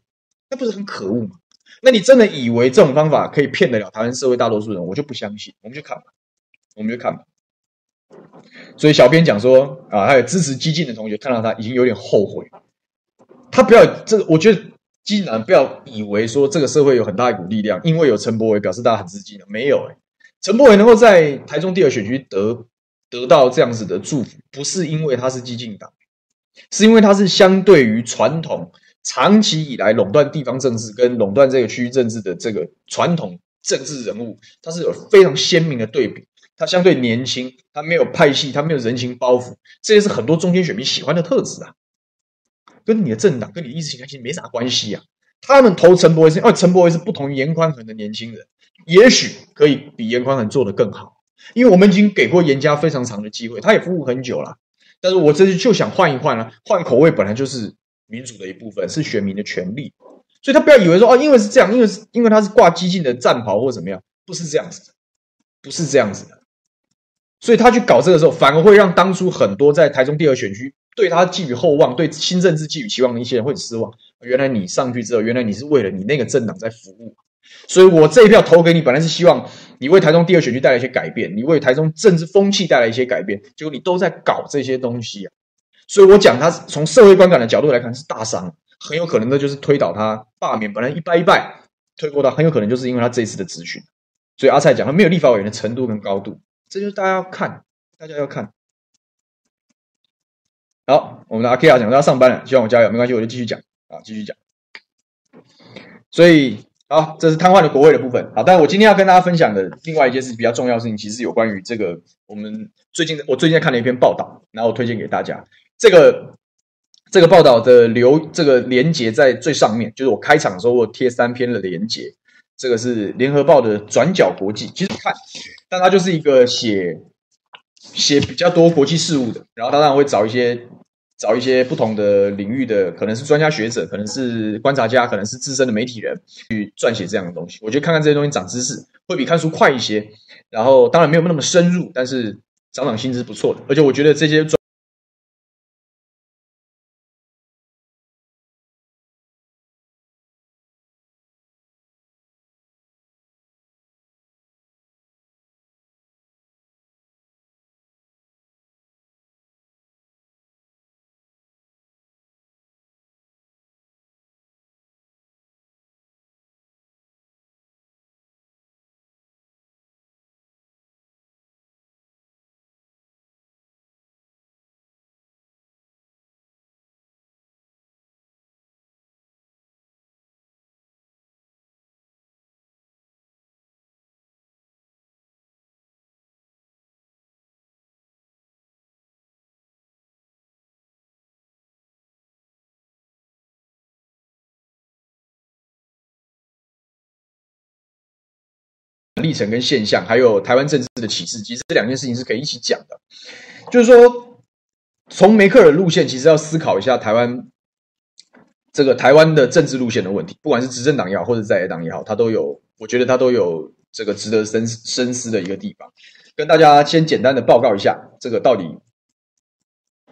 那不是很可恶吗？那你真的以为这种方法可以骗得了台湾社会大多数人？我就不相信。我们就看吧，我们就看吧。所以小编讲说啊，还有支持激进的同学看到他已经有点后悔。他不要这个，我觉得基进党不要以为说这个社会有很大一股力量，因为有陈柏伟表示大家很支持，没有哎、陈柏伟能够在台中第二选区得。得到这样子的祝福，不是因为他是激进党，是因为他是相对于传统长期以来垄断地方政治跟垄断这个区域政治的这个传统政治人物，他是有非常鲜明的对比。他相对年轻，他没有派系，他没有人情包袱，这些是很多中间选民喜欢的特质啊。跟你的政党、跟你意识形态其实没啥关系啊。他们投陈柏惟是哦陈柏惟是不同于严宽恒的年轻人，也许可以比严宽恒做得更好。因为我们已经给过严家非常长的机会，他也服务很久了。但是我这次就想换一换了，换口味本来就是民主的一部分，是选民的权利。所以他不要以为说哦，因为是这样，因为是因为他是挂激进的战袍或怎么样，不是这样子的，不是这样子的。所以他去搞这个时候，反而会让当初很多在台中第二选区对他寄予厚望、对新政治寄予期望的一些人会失望。原来你上去之后，原来你是为了你那个政党在服务。所以我这一票投给你，本来是希望你为台中第二选区带来一些改变，你为台中政治风气带来一些改变，结果你都在搞这些东西啊！所以我讲他从社会观感的角度来看是大伤，很有可能的就是推倒他罢免，本来一败一败，推过他很有可能就是因为他这一次的咨询。所以阿蔡讲他没有立法委员的程度跟高度，这就是大家要看，大家要看。好，我们的阿 K 亚讲他要上班了，希望我加油，没关系，我就继续讲啊，继续讲。所以。好，这是瘫痪的国会的部分。好，但我今天要跟大家分享的另外一件事，比较重要的事情，其实有关于这个我们最近我最近看了一篇报道，然后我推荐给大家。这个这个报道的留这个连接在最上面，就是我开场的时候我贴三篇的连接。这个是联合报的转角国际，其实看，但它就是一个写写比较多国际事务的，然后当然会找一些。找一些不同的领域的，可能是专家学者，可能是观察家，可能是资深的媒体人去撰写这样的东西。我觉得看看这些东西长知识，会比看书快一些。然后当然没有那么深入，但是长长心是不错的。而且我觉得这些专。历程跟现象，还有台湾政治的启示，其实这两件事情是可以一起讲的。就是说，从梅克尔路线，其实要思考一下台湾这个台湾的政治路线的问题，不管是执政党也好，或者在野党也好，它都有，我觉得它都有这个值得深深思的一个地方。跟大家先简单的报告一下，这个到底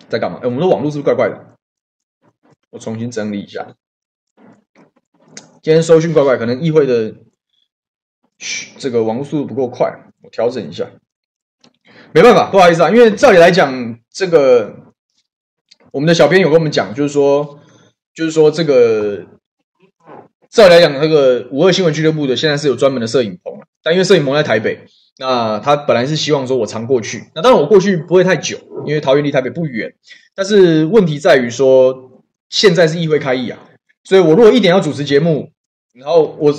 在干嘛？哎，我们的网络是不是怪怪的？我重新整理一下。今天收讯怪怪，可能议会的这个网络速度不够快，我调整一下。没办法，不好意思啊，因为照理来讲，这个我们的小编有跟我们讲，就是说，就是说这个照理来讲，那个五二新闻俱乐部的现在是有专门的摄影棚，但因为摄影棚在台北。那他本来是希望说我常过去，那当然我过去不会太久，因为桃园离台北不远。但是问题在于说，现在是议会开议啊，所以我如果一点要主持节目，然后我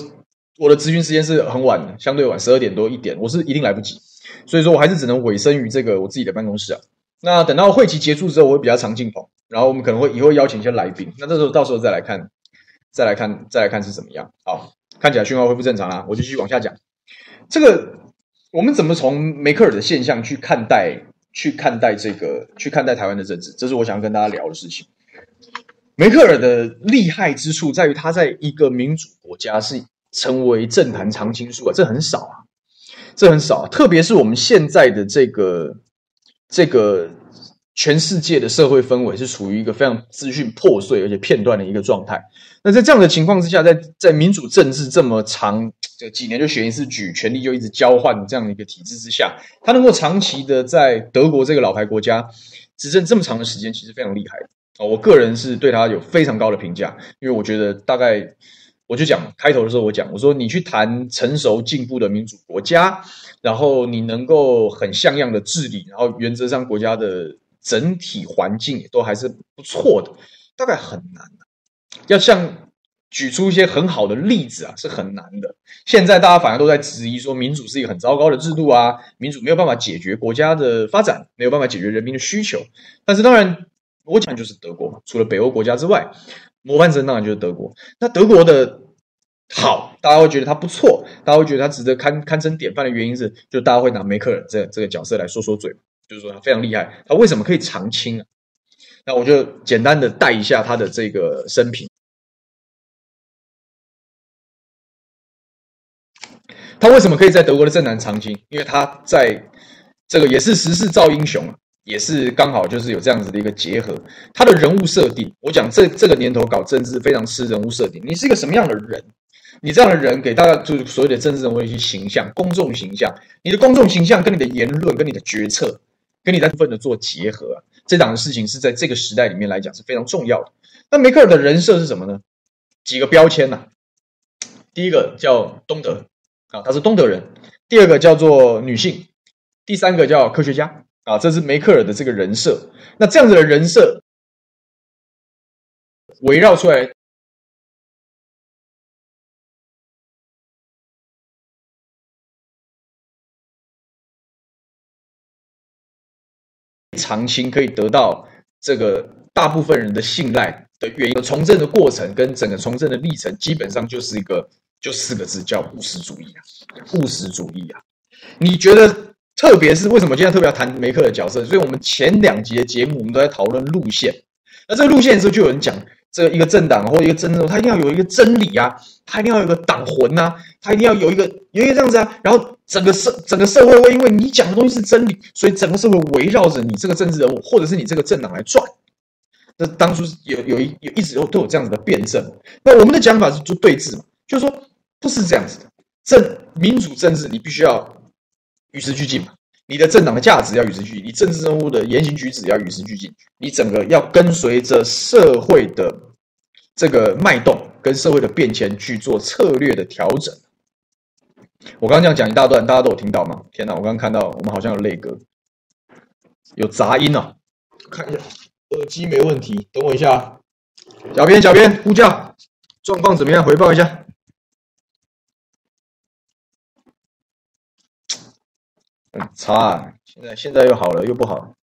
我的咨询时间是很晚，相对晚，十二点多一点，我是一定来不及。所以说我还是只能委身于这个我自己的办公室啊。那等到会期结束之后，我会比较常进棚，然后我们可能会以后邀请一些来宾。那这时候到时候再来看，再来看，再来看是怎么样。好，看起来讯号恢复正常啊，我就继续往下讲这个。我们怎么从梅克尔的现象去看待、去看待这个、去看待台湾的政治？这是我想要跟大家聊的事情。梅克尔的厉害之处在于，他在一个民主国家是成为政坛常青树啊，这很少啊，这很少啊。特别是我们现在的这个、这个全世界的社会氛围是处于一个非常资讯破碎而且片段的一个状态。那在这样的情况之下，在在民主政治这么长，这几年就选一次举，权力就一直交换这样的一个体制之下，他能够长期的在德国这个老牌国家执政这么长的时间，其实非常厉害啊！我个人是对他有非常高的评价，因为我觉得大概我就讲开头的时候我讲，我说你去谈成熟进步的民主国家，然后你能够很像样的治理，然后原则上国家的整体环境也都还是不错的，大概很难。要像举出一些很好的例子啊，是很难的。现在大家反而都在质疑说，民主是一个很糟糕的制度啊，民主没有办法解决国家的发展，没有办法解决人民的需求。但是当然，我讲就是德国嘛，除了北欧国家之外，模范生当然就是德国。那德国的好，大家会觉得他不错，大家会觉得他值得堪堪称典范的原因是，就大家会拿梅克尔这这个角色来说说嘴，就是说他非常厉害，他为什么可以长青啊？那我就简单的带一下他的这个生平。他为什么可以在德国的政坛长青？因为他在这个也是时势造英雄啊，也是刚好就是有这样子的一个结合。他的人物设定，我讲这这个年头搞政治非常吃人物设定。你是一个什么样的人？你这样的人给大家就是所谓的政治人物一些形象、公众形象。你的公众形象跟你的言论、跟你的决策，跟你在部分的做结合啊。这档的事情是在这个时代里面来讲是非常重要的。那梅克尔的人设是什么呢？几个标签呐、第一个叫东德啊，他是东德人；第二个叫做女性；第三个叫科学家啊，这是梅克尔的这个人设。那这样子的人设围绕出来。长青可以得到这个大部分人的信赖的原因，从政的过程跟整个从政的历程，基本上就是一个就四个字，叫务实主义啊，务实主义啊。你觉得，特别是为什么今天特别要谈梅克的角色？所以我们前两集的节目，我们都在讨论路线。那这个路线的时候，就有人讲。这一个政党或一个政治，他一定要有一个真理啊，他一定要有一个党魂呐、啊，他一定要有一个有一个这样子啊，然后整个社整个社会会因为你讲的东西是真理，所以整个社会围绕着你这个政治人物或者是你这个政党来转。那当初有有一有一直都都有这样子的辩证。那我们的讲法是就对峙嘛，就是说不是这样子的，政民主政治你必须要与时俱进嘛。你的政党的价值要与时俱进，你政治人物的言行举止要与时俱进，你整个要跟随着社会的这个脉动跟社会的变迁去做策略的调整。我刚刚这样讲一大段，大家都有听到吗？天哪，我刚刚看到我们好像有泪歌，有杂音啊！看一下耳机没问题，等我一下。小编，小编，呼叫状况怎么样？回报一下。很差啊！现在现在又好了，又不好。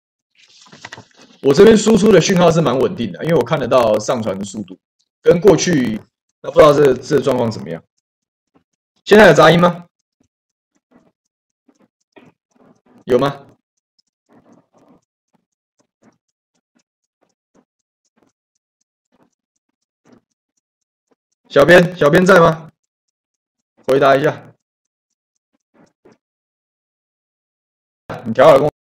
我这边输出的讯号是蛮稳定的，因为我看得到上传的速度跟过去，那不知道这这状况怎么样？现在有杂音吗？有吗？小编，小编在吗？回答一下。你调好了。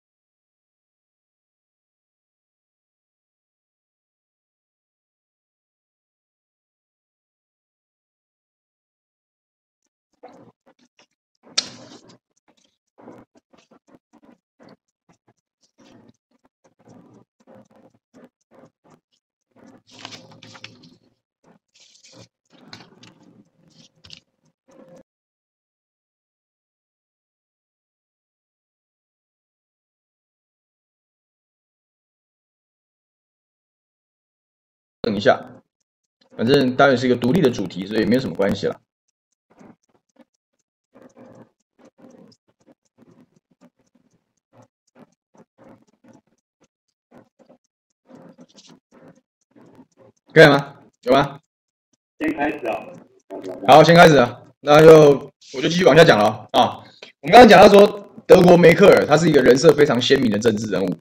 等一下，反正当然是一个独立的主题，所以没有什么关系了。可以吗？有吗？先开始啊！好，先开始啊！那就我就继续往下讲了啊。我们刚刚讲到说，德国梅克尔他是一个人设非常鲜明的政治人物，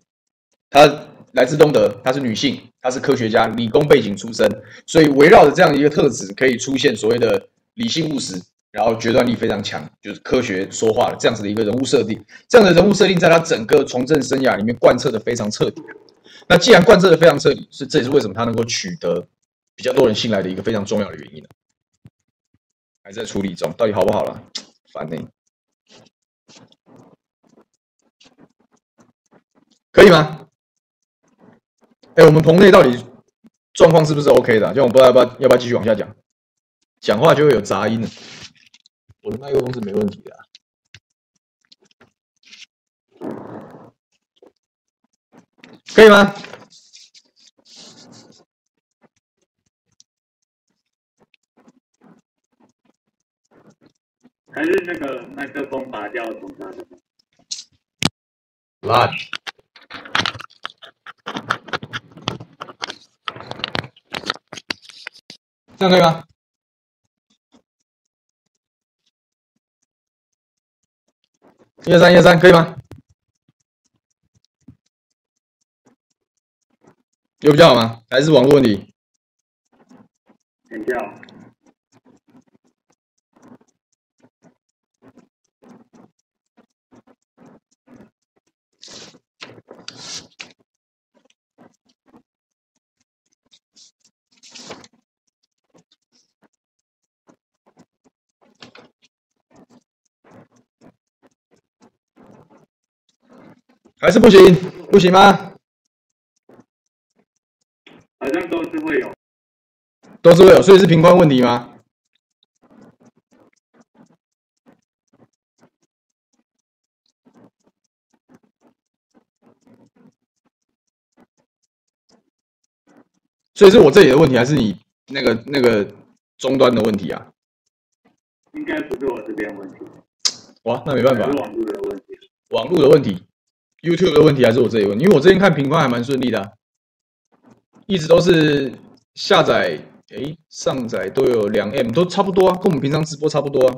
她。来自东德，她是女性，她是科学家，理工背景出身，所以围绕着这样一个特质，可以出现所谓的理性务实，然后决断力非常强，就是科学说话的这样子的一个人物设定。这样的人物设定，在他整个从政生涯里面贯彻的非常彻底。那既然贯彻的非常彻底，是这也是为什么他能够取得比较多人信赖的一个非常重要的原因呢？还在处理中，到底好不好了？烦呢？可以吗？哎，我们棚内到底状况是不是 OK 的？就我不知道要不要要不要继续往下讲，讲话就会有杂音了。我的麦克风是没问题的啊，可以吗？还是那个麦克风拔掉重插的？来。这样可以吗？一二三，一二三，可以吗？有比较好吗？还是网络问题？比较。还是不行，不行吗？好像都是会有，都是会有，所以是平宽问题吗？所以是我这里的问题，还是你那个那个终端的问题啊？应该不是我这边问题。哇，那没办法，是网络的问题。网络的问题。YouTube 的问题还是我这里问，因为我最近看频宽还蛮顺利的，一直都是下载诶上载都有两 M，都差不多啊，跟我们平常直播差不多啊。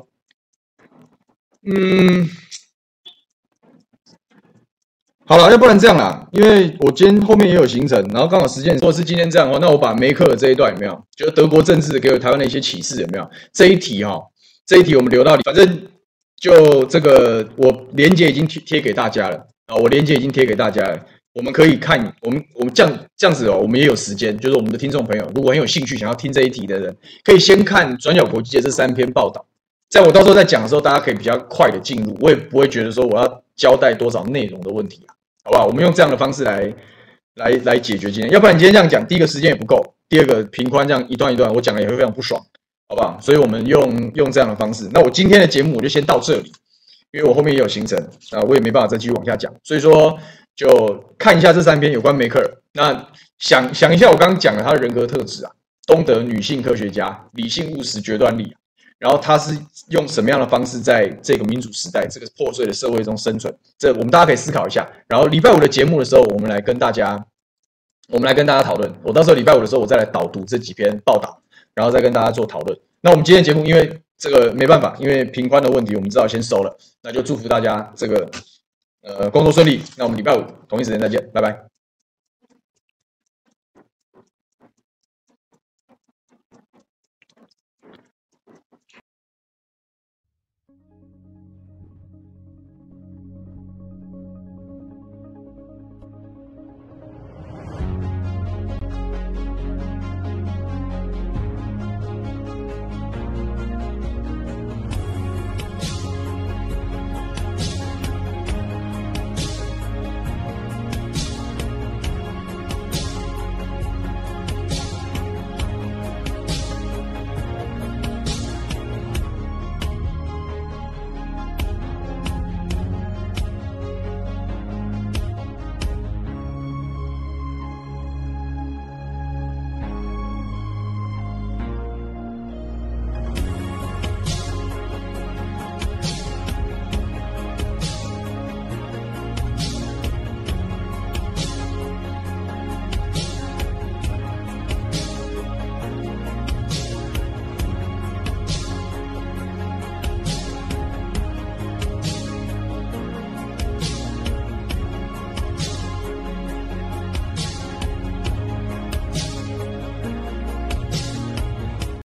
嗯，好了，要不然这样啦，因为我今天后面也有行程，然后刚好时间，如果是今天这样的话，那我把梅克尔这一段有没有，就是德国政治给我台湾的一些启示有没有？这一题哈，哦，这一题我们留到，反正就这个我连结已经贴贴给大家了。啊，我链接已经贴给大家了，我们可以看，我们我们这样这样子哦，我们也有时间，就是我们的听众朋友，如果很有兴趣想要听这一题的人，可以先看转角国际的这三篇报道，在我到时候在讲的时候，大家可以比较快的进入，我也不会觉得说我要交代多少内容的问题啊，好不好？我们用这样的方式来来来解决今天，要不然你今天这样讲，第一个时间也不够，第二个频宽这样一段一段，我讲的也会非常不爽，好不好？所以我们用用这样的方式，那我今天的节目我就先到这里。因为我后面也有行程啊，我也没办法再继续往下讲，所以说就看一下这三篇有关梅克尔。那想想一下我刚刚讲的他的人格特质啊，东德女性科学家，理性务实决断力，然后他是用什么样的方式在这个民主时代、这个破碎的社会中生存？这我们大家可以思考一下。然后礼拜五的节目的时候，我们来跟大家，我们来跟大家讨论。我到时候礼拜五的时候，我再来导读这几篇报道，然后再跟大家做讨论。那我们今天节目，因为这个没办法，因为频宽的问题，我们知道先收了。那就祝福大家这个呃，工作顺利。那我们礼拜五同一时间再见，拜拜。